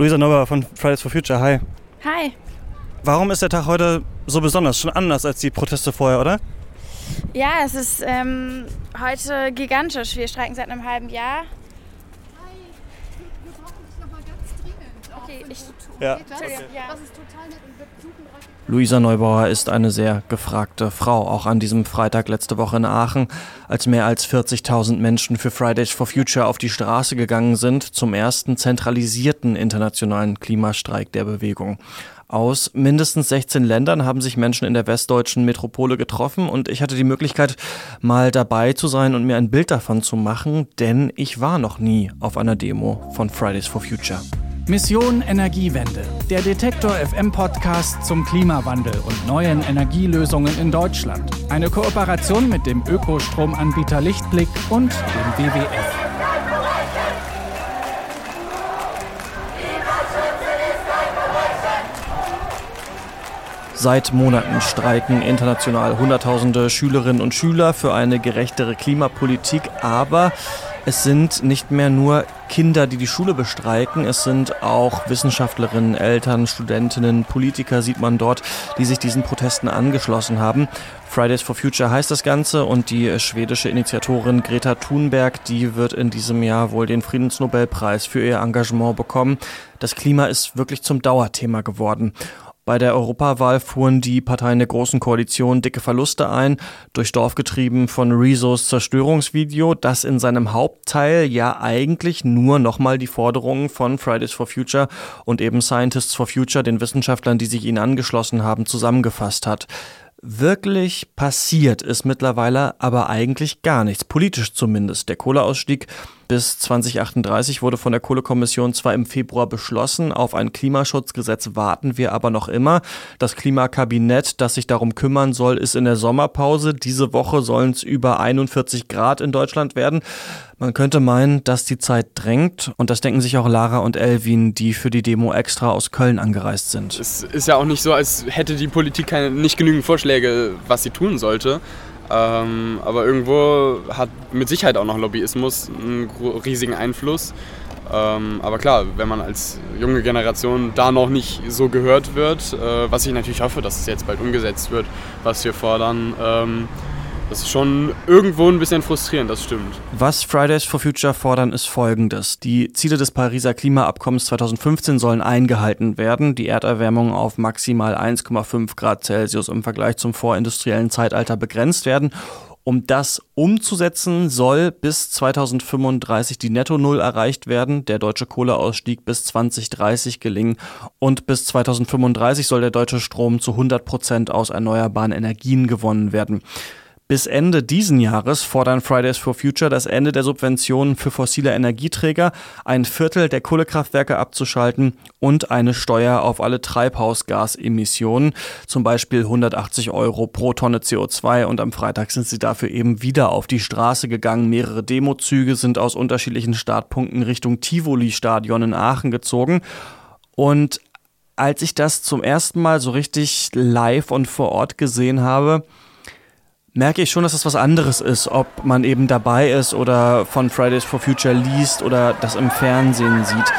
Luisa Neuber von Fridays for Future, hi. Hi. Warum ist der Tag heute so besonders? Schon anders als die Proteste vorher, oder? Ja, es ist ähm, heute gigantisch. Wir streiken seit einem halben Jahr. Hi, wir brauchen dich nochmal ganz dringend. Okay, ich- Ja. Das? Ja. Das ist total nett und wir suchen Luisa Neubauer ist eine sehr gefragte Frau, auch an diesem Freitag letzte Woche in Aachen, als mehr als 40.000 Menschen für Fridays for Future auf die Straße gegangen sind, zum ersten zentralisierten internationalen Klimastreik der Bewegung. Aus mindestens 16 Ländern haben sich Menschen in der westdeutschen Metropole getroffen und ich hatte die Möglichkeit, mal dabei zu sein und mir ein Bild davon zu machen, denn ich war noch nie auf einer Demo von Fridays for Future. Mission Energiewende, der Detektor FM Podcast zum Klimawandel und neuen Energielösungen in Deutschland. Eine Kooperation mit dem Ökostromanbieter Lichtblick und dem WWF. Seit Monaten streiken international Hunderttausende Schülerinnen und Schüler für eine gerechtere Klimapolitik, aber es sind nicht mehr nur Kinder, die die Schule bestreiken, es sind auch Wissenschaftlerinnen, Eltern, Studentinnen, Politiker sieht man dort, die sich diesen Protesten angeschlossen haben. Fridays for Future heißt das Ganze und die schwedische Initiatorin Greta Thunberg, die wird in diesem Jahr wohl den Friedensnobelpreis für ihr Engagement bekommen. Das Klima ist wirklich zum Dauerthema geworden. Bei der Europawahl fuhren die Parteien der Großen Koalition dicke Verluste ein, durchs Dorf getrieben von Rezos Zerstörungsvideo, das in seinem Hauptteil ja eigentlich nur nochmal die Forderungen von Fridays for Future und eben Scientists for Future, den Wissenschaftlern, die sich ihnen angeschlossen haben, zusammengefasst hat. Wirklich passiert ist mittlerweile aber eigentlich gar nichts, politisch zumindest. Der Kohleausstieg bis 2038 wurde von der Kohlekommission zwar im Februar beschlossen, auf ein Klimaschutzgesetz warten wir aber noch immer. Das Klimakabinett, das sich darum kümmern soll, ist in der Sommerpause. Diese Woche sollen es über 41 Grad in Deutschland werden. Man könnte meinen, dass die Zeit drängt und das denken sich auch Lara und Elvin, die für die Demo extra aus Köln angereist sind. Es ist ja auch nicht so, als hätte die Politik keine, nicht genügend Vorschläge, was sie tun sollte. Ähm, aber irgendwo hat mit Sicherheit auch noch Lobbyismus einen riesigen Einfluss. Ähm, aber klar, wenn man als junge Generation da noch nicht so gehört wird, äh, was ich natürlich hoffe, dass es jetzt bald umgesetzt wird, was wir fordern, ähm, das ist schon irgendwo ein bisschen frustrierend, das stimmt. Was Fridays for Future fordern, ist folgendes. Die Ziele des Pariser Klimaabkommens 2015 sollen eingehalten werden, die Erderwärmung auf maximal 1,5 Grad Celsius im Vergleich zum vorindustriellen Zeitalter begrenzt werden. Um das umzusetzen, soll bis 2035 die Netto-Null erreicht werden, der deutsche Kohleausstieg bis 2030 gelingen und bis 2035 soll der deutsche Strom zu 100 Prozent aus erneuerbaren Energien gewonnen werden. Bis Ende diesen Jahres fordern Fridays for Future das Ende der Subventionen für fossile Energieträger, ein Viertel der Kohlekraftwerke abzuschalten und eine Steuer auf alle Treibhausgasemissionen, zum Beispiel 180 Euro pro Tonne CO2. Und am Freitag sind sie dafür eben wieder auf die Straße gegangen. Mehrere Demozüge sind aus unterschiedlichen Startpunkten Richtung Tivoli-Stadion in Aachen gezogen. Und als ich das zum ersten Mal so richtig live und vor Ort gesehen habe, merke ich schon, dass das was anderes ist, ob man eben dabei ist oder von Fridays for Future liest oder das im Fernsehen sieht.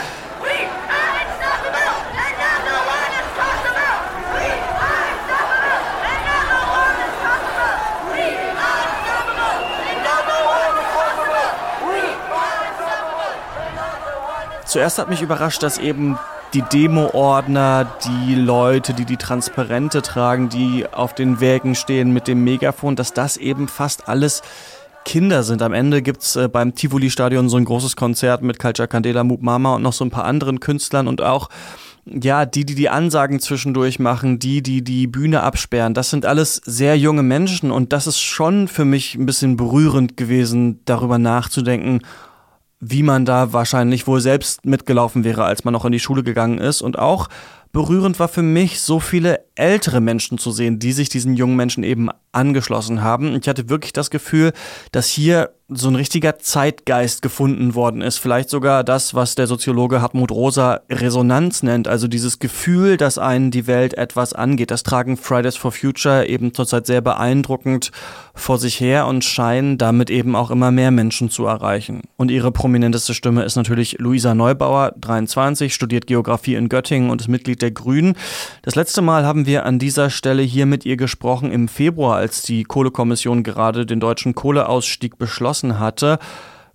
Zuerst hat mich überrascht, dass eben die Demo-Ordner, die Leute, die die Transparente tragen, die auf den Wägen stehen mit dem Megafon, dass das eben fast alles Kinder sind. Am Ende gibt's äh, beim Tivoli-Stadion so ein großes Konzert mit Culture Candela, Moop Mama und noch so ein paar anderen Künstlern und auch ja, die, die die Ansagen zwischendurch machen, die, die die Bühne absperren, das sind alles sehr junge Menschen und das ist schon für mich ein bisschen berührend gewesen, darüber nachzudenken, wie man da wahrscheinlich wohl selbst mitgelaufen wäre, als man noch in die Schule gegangen ist. Und auch berührend war für mich, so viele ältere Menschen zu sehen, die sich diesen jungen Menschen eben angeschlossen haben. Ich hatte wirklich das Gefühl, dass hier so ein richtiger Zeitgeist gefunden worden ist. Vielleicht sogar das, was der Soziologe Hartmut Rosa Resonanz nennt. Also dieses Gefühl, dass einen die Welt etwas angeht. Das tragen Fridays for Future eben zurzeit sehr beeindruckend vor sich her und scheinen damit eben auch immer mehr Menschen zu erreichen. Und ihre prominenteste Stimme ist natürlich Luisa Neubauer, 23, studiert Geografie in Göttingen und ist Mitglied der Grünen. Das letzte Mal haben wir an dieser Stelle hier mit ihr gesprochen im Februar, als die Kohlekommission gerade den deutschen Kohleausstieg beschlossen hatte.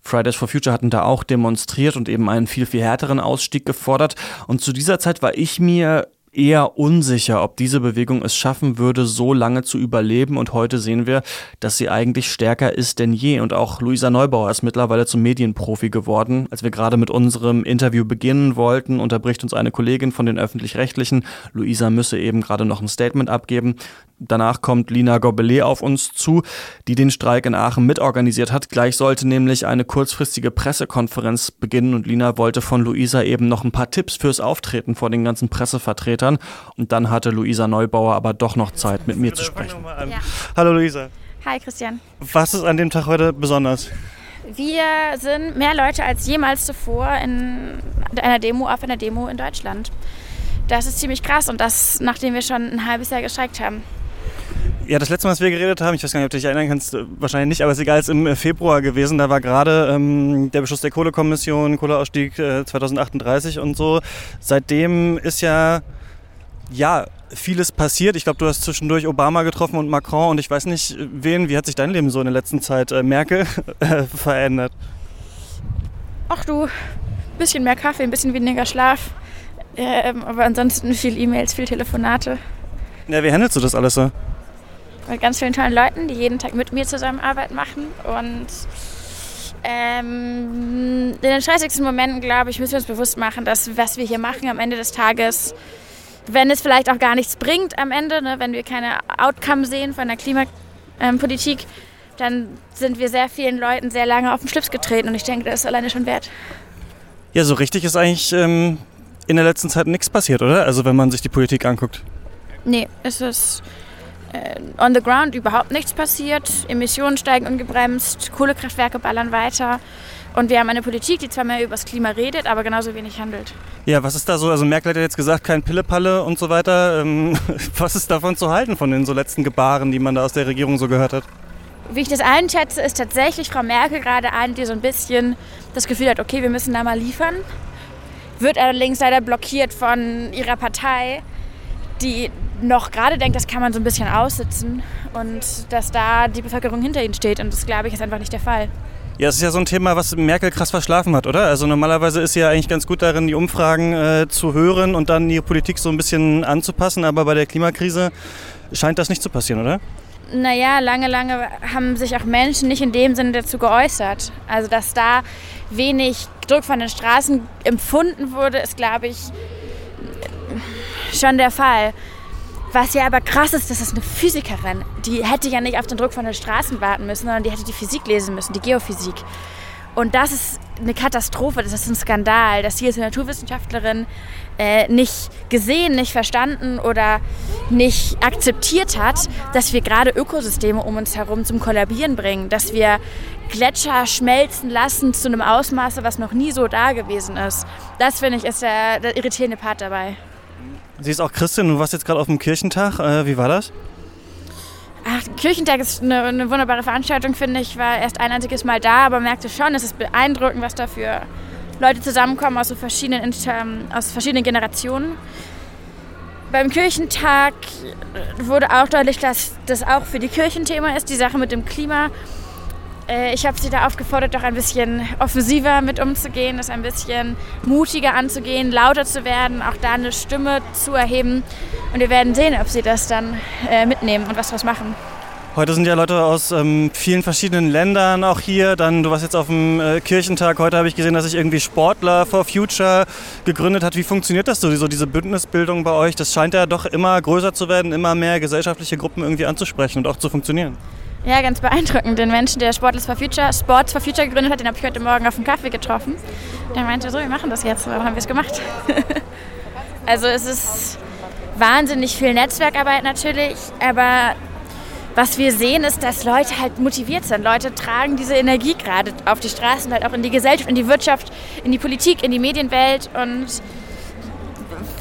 Fridays for Future hatten da auch demonstriert und eben einen viel, viel härteren Ausstieg gefordert. Und zu dieser Zeit war ich mir eher unsicher, ob diese Bewegung es schaffen würde, so lange zu überleben. Und heute sehen wir, dass sie eigentlich stärker ist denn je. Und auch Luisa Neubauer ist mittlerweile zum Medienprofi geworden. Als wir gerade mit unserem Interview beginnen wollten, unterbricht uns eine Kollegin von den Öffentlich-Rechtlichen. Luisa müsse eben gerade noch ein Statement abgeben. Danach kommt Lina Gobelet auf uns zu, die den Streik in Aachen mitorganisiert hat. Gleich sollte nämlich eine kurzfristige Pressekonferenz beginnen und Lina wollte von Luisa eben noch ein paar Tipps fürs Auftreten vor den ganzen Pressevertretern. Und dann hatte Luisa Neubauer aber doch noch Zeit, mit mir zu sprechen. Ja. Hallo Luisa. Hi Christian. Was ist an dem Tag heute besonders? Wir sind mehr Leute als jemals zuvor in einer Demo auf einer Demo in Deutschland. Das ist ziemlich krass und das, nachdem wir schon ein halbes Jahr gestreikt haben. Ja, das letzte Mal, als wir geredet haben, ich weiß gar nicht, ob du dich erinnern kannst, äh, wahrscheinlich nicht, aber es ist egal, ist im äh, Februar gewesen. Da war gerade ähm, der Beschluss der Kohlekommission, Kohleausstieg äh, 2038 und so. Seitdem ist ja, ja, vieles passiert. Ich glaube, du hast zwischendurch Obama getroffen und Macron und ich weiß nicht, wen, wie hat sich dein Leben so in der letzten Zeit, äh, Merkel, äh, verändert? Ach du, ein bisschen mehr Kaffee, ein bisschen weniger Schlaf. Ähm, aber ansonsten viel E-Mails, viel Telefonate. Ja, wie handelst du das alles so? Mit ganz vielen tollen Leuten, die jeden Tag mit mir Zusammenarbeit machen. Und ähm, in den stressigsten Momenten, glaube ich, müssen wir uns bewusst machen, dass was wir hier machen am Ende des Tages, wenn es vielleicht auch gar nichts bringt am Ende, ne, wenn wir keine Outcome sehen von der Klimapolitik, ähm, dann sind wir sehr vielen Leuten sehr lange auf den Schlips getreten. Und ich denke, das ist alleine schon wert. Ja, so richtig ist eigentlich ähm, in der letzten Zeit nichts passiert, oder? Also wenn man sich die Politik anguckt. Nee, es ist on the ground überhaupt nichts passiert. Emissionen steigen ungebremst, Kohlekraftwerke ballern weiter. Und wir haben eine Politik, die zwar mehr über das Klima redet, aber genauso wenig handelt. Ja, was ist da so? Also Merkel hat ja jetzt gesagt, kein Pillepalle und so weiter. Ähm, was ist davon zu halten, von den so letzten Gebaren, die man da aus der Regierung so gehört hat? Wie ich das einschätze, ist tatsächlich Frau Merkel gerade eine, die so ein bisschen das Gefühl hat, okay, wir müssen da mal liefern. Wird allerdings leider blockiert von ihrer Partei, die noch gerade denkt, das kann man so ein bisschen aussitzen und dass da die Bevölkerung hinter ihnen steht. Und das, glaube ich, ist einfach nicht der Fall. Ja, es ist ja so ein Thema, was Merkel krass verschlafen hat, oder? Also normalerweise ist sie ja eigentlich ganz gut darin, die Umfragen äh, zu hören und dann ihre Politik so ein bisschen anzupassen. Aber bei der Klimakrise scheint das nicht zu passieren, oder? Naja, lange, lange haben sich auch Menschen nicht in dem Sinne dazu geäußert. Also, dass da wenig Druck von den Straßen empfunden wurde, ist, glaube ich, schon der Fall. Was ja aber krass ist, das ist eine Physikerin. Die hätte ja nicht auf den Druck von den Straßen warten müssen, sondern die hätte die Physik lesen müssen, die Geophysik. Und das ist eine Katastrophe, das ist ein Skandal, dass sie als Naturwissenschaftlerin äh, nicht gesehen, nicht verstanden oder nicht akzeptiert hat, dass wir gerade Ökosysteme um uns herum zum Kollabieren bringen, dass wir Gletscher schmelzen lassen zu einem Ausmaße, was noch nie so da gewesen ist. Das finde ich ist der, der irritierende Part dabei. Sie ist auch Christin, du warst jetzt gerade auf dem Kirchentag. Äh, wie war das? Ach, Kirchentag ist eine, eine, wunderbare Veranstaltung, finde ich. Ich war erst ein einziges Mal da, aber merkte schon, es ist beeindruckend, was da für Leute zusammenkommen aus so verschiedenen, aus verschiedenen Generationen. Beim Kirchentag wurde auch deutlich, dass das auch für die Kirchen Thema ist, die Sache mit dem Klima. Äh, ich habe sie da aufgefordert, doch ein bisschen offensiver mit umzugehen, das ein bisschen mutiger anzugehen, lauter zu werden, auch da eine Stimme zu erheben. Und wir werden sehen, ob sie das dann äh, mitnehmen und was daraus machen. Heute sind ja Leute aus ähm, vielen verschiedenen Ländern auch hier. Dann, du warst jetzt auf dem äh, Kirchentag. Heute habe ich gesehen, dass sich irgendwie Sportler for Future gegründet hat. Wie funktioniert das so, so, diese Bündnisbildung bei euch? Das scheint ja doch immer größer zu werden, immer mehr gesellschaftliche Gruppen irgendwie anzusprechen und auch zu funktionieren. Ja, ganz beeindruckend. Den Menschen, der Sportless for Future, Sports for Future gegründet hat, den habe ich heute Morgen auf dem Kaffee getroffen. Der meinte so, wir machen das jetzt. Warum haben wir es gemacht? also es ist wahnsinnig viel Netzwerkarbeit natürlich, aber was wir sehen, ist, dass Leute halt motiviert sind. Leute tragen diese Energie gerade auf die Straßen, halt auch in die Gesellschaft, in die Wirtschaft, in die Politik, in die Medienwelt und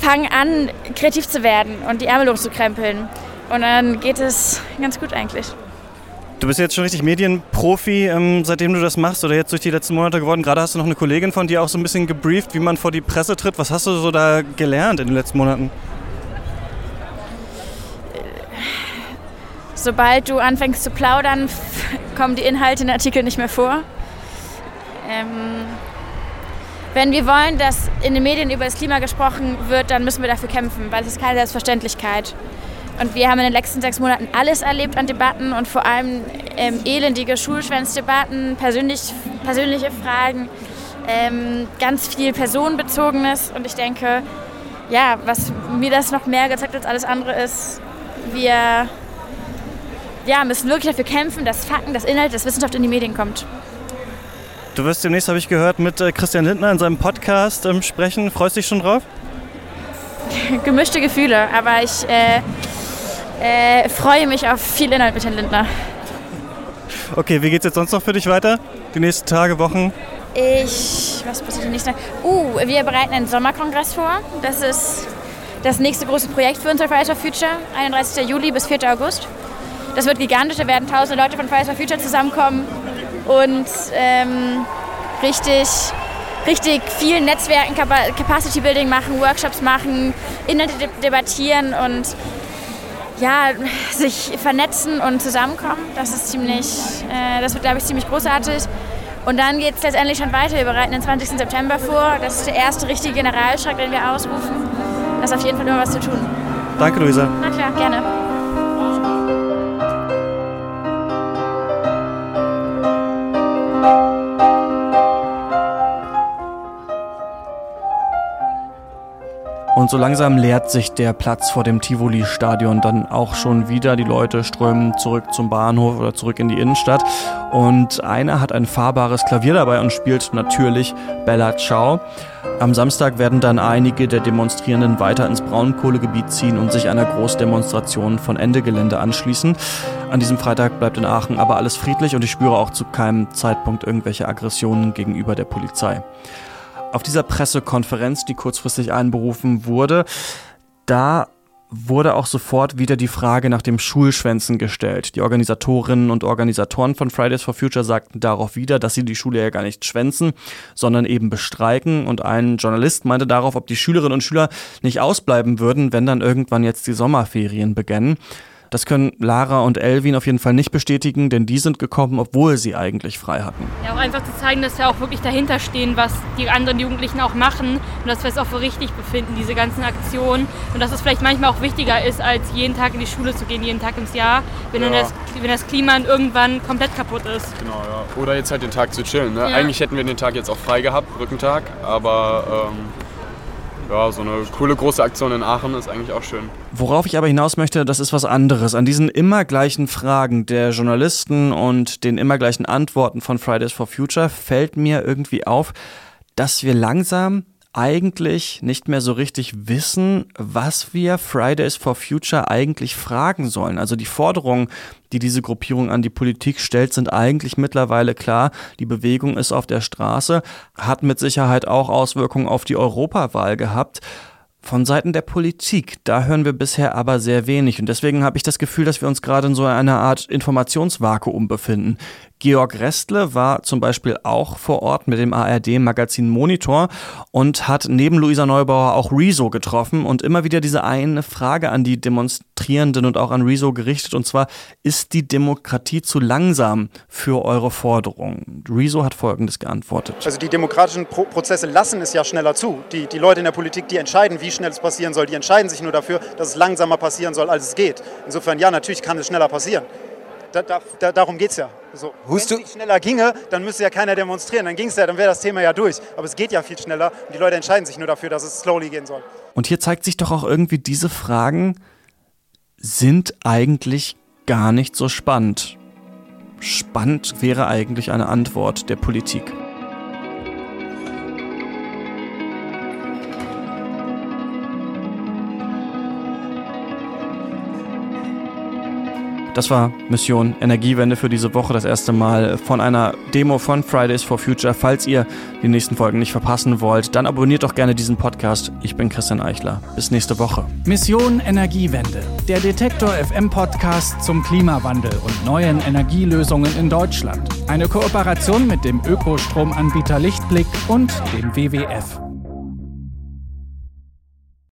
fangen an, kreativ zu werden und die Ärmel hochzukrempeln. Und dann geht es ganz gut eigentlich. Du bist jetzt schon richtig Medienprofi, ähm, seitdem du das machst oder jetzt durch die letzten Monate geworden. Gerade hast du noch eine Kollegin von dir auch so ein bisschen gebrieft, wie man vor die Presse tritt. Was hast du so da gelernt in den letzten Monaten? Sobald du anfängst zu plaudern, kommen die Inhalte in Artikeln nicht mehr vor. Ähm, wenn wir wollen, dass in den Medien über das Klima gesprochen wird, dann müssen wir dafür kämpfen, weil es ist keine Selbstverständlichkeit. Und wir haben in den letzten sechs Monaten alles erlebt an Debatten und vor allem ähm, elendige Schulschwänzdebatten, persönlich, persönliche Fragen, ähm, ganz viel Personenbezogenes. Und ich denke, ja, was mir das noch mehr gezeigt als alles andere ist, wir ja, müssen wirklich dafür kämpfen, dass Fakten, dass Inhalt, dass Wissenschaft in die Medien kommt. Du wirst demnächst, habe ich gehört, mit äh, Christian Lindner in seinem Podcast ähm, sprechen. Freust du dich schon drauf? Gemischte Gefühle, aber ich äh, äh, freue mich auf viel Inhalt mit Herrn Lindner. Okay, wie geht es jetzt sonst noch für dich weiter? Die nächsten Tage, Wochen? Ich, was passiert die nächsten Tage? Uh, wir bereiten einen Sommerkongress vor. Das ist das nächste große Projekt für unser Fridays for Future, 31. Juli bis 4. August. Das wird gigantisch, da werden tausende Leute von Fridays for Future zusammenkommen und ähm, richtig, richtig viel Netzwerken, Capacity Building machen, Workshops machen, Inhalte debattieren und ja, sich vernetzen und zusammenkommen. Das ist ziemlich, äh, das wird, glaube ich, ziemlich großartig. Und dann geht es letztendlich schon weiter. Wir bereiten den 20. September vor. Das ist der erste richtige Generalstreik, den wir ausrufen. Da ist auf jeden Fall immer was zu tun. Danke, Luisa. Na klar, gerne. Und so langsam leert sich der Platz vor dem Tivoli-Stadion dann auch schon wieder. Die Leute strömen zurück zum Bahnhof oder zurück in die Innenstadt. Und einer hat ein fahrbares Klavier dabei und spielt natürlich Bella Ciao. Am Samstag werden dann einige der Demonstrierenden weiter ins Braunkohlegebiet ziehen und sich einer Großdemonstration von Ende Gelände anschließen. An diesem Freitag bleibt in Aachen aber alles friedlich und ich spüre auch zu keinem Zeitpunkt irgendwelche Aggressionen gegenüber der Polizei. Auf dieser Pressekonferenz, die kurzfristig einberufen wurde, da wurde auch sofort wieder die Frage nach dem Schulschwänzen gestellt. Die Organisatorinnen und Organisatoren von Fridays for Future sagten darauf wieder, dass sie die Schule ja gar nicht schwänzen, sondern eben bestreiken. Und ein Journalist meinte darauf, ob die Schülerinnen und Schüler nicht ausbleiben würden, wenn dann irgendwann jetzt die Sommerferien beginnen. Das können Lara und Elvin auf jeden Fall nicht bestätigen, denn die sind gekommen, obwohl sie eigentlich frei hatten. Ja, auch einfach zu zeigen, dass wir auch wirklich dahinter stehen, was die anderen Jugendlichen auch machen und dass wir es auch für richtig befinden, diese ganzen Aktionen. Und dass es vielleicht manchmal auch wichtiger ist, als jeden Tag in die Schule zu gehen, jeden Tag ins Jahr, wenn, ja. das, wenn das Klima irgendwann komplett kaputt ist. Genau, ja. Oder jetzt halt den Tag zu chillen. Ne? Ja. Eigentlich hätten wir den Tag jetzt auch frei gehabt, Brückentag, aber ähm, ja, so eine coole große Aktion in Aachen ist eigentlich auch schön. Worauf ich aber hinaus möchte, das ist was anderes. An diesen immer gleichen Fragen der Journalisten und den immer gleichen Antworten von Fridays for Future fällt mir irgendwie auf, dass wir langsam eigentlich nicht mehr so richtig wissen, was wir Fridays for Future eigentlich fragen sollen. Also die Forderungen, die diese Gruppierung an die Politik stellt, sind eigentlich mittlerweile klar. Die Bewegung ist auf der Straße, hat mit Sicherheit auch Auswirkungen auf die Europawahl gehabt. Von Seiten der Politik, da hören wir bisher aber sehr wenig. Und deswegen habe ich das Gefühl, dass wir uns gerade in so einer Art Informationsvakuum befinden. Georg Restle war zum Beispiel auch vor Ort mit dem ARD-Magazin Monitor und hat neben Luisa Neubauer auch Rezo getroffen und immer wieder diese eine Frage an die Demonstrierenden und auch an Rezo gerichtet und zwar, ist die Demokratie zu langsam für eure Forderungen? Rezo hat Folgendes geantwortet. Also die demokratischen Pro Prozesse lassen es ja schneller zu. Die, die Leute in der Politik, die entscheiden, wie schnell es passieren soll, die entscheiden sich nur dafür, dass es langsamer passieren soll, als es geht. Insofern ja, natürlich kann es schneller passieren da, da, da, darum geht es ja. So. Wenn es schneller ginge, dann müsste ja keiner demonstrieren. Dann ging es ja, dann wäre das Thema ja durch. Aber es geht ja viel schneller und die Leute entscheiden sich nur dafür, dass es slowly gehen soll. Und hier zeigt sich doch auch irgendwie, diese Fragen sind eigentlich gar nicht so spannend. Spannend wäre eigentlich eine Antwort der Politik. Das war Mission Energiewende für diese Woche. Das erste Mal von einer Demo von Fridays for Future. Falls ihr die nächsten Folgen nicht verpassen wollt, dann abonniert doch gerne diesen Podcast. Ich bin Christian Eichler. Bis nächste Woche. Mission Energiewende. Der Detektor FM Podcast zum Klimawandel und neuen Energielösungen in Deutschland. Eine Kooperation mit dem Ökostromanbieter Lichtblick und dem WWF.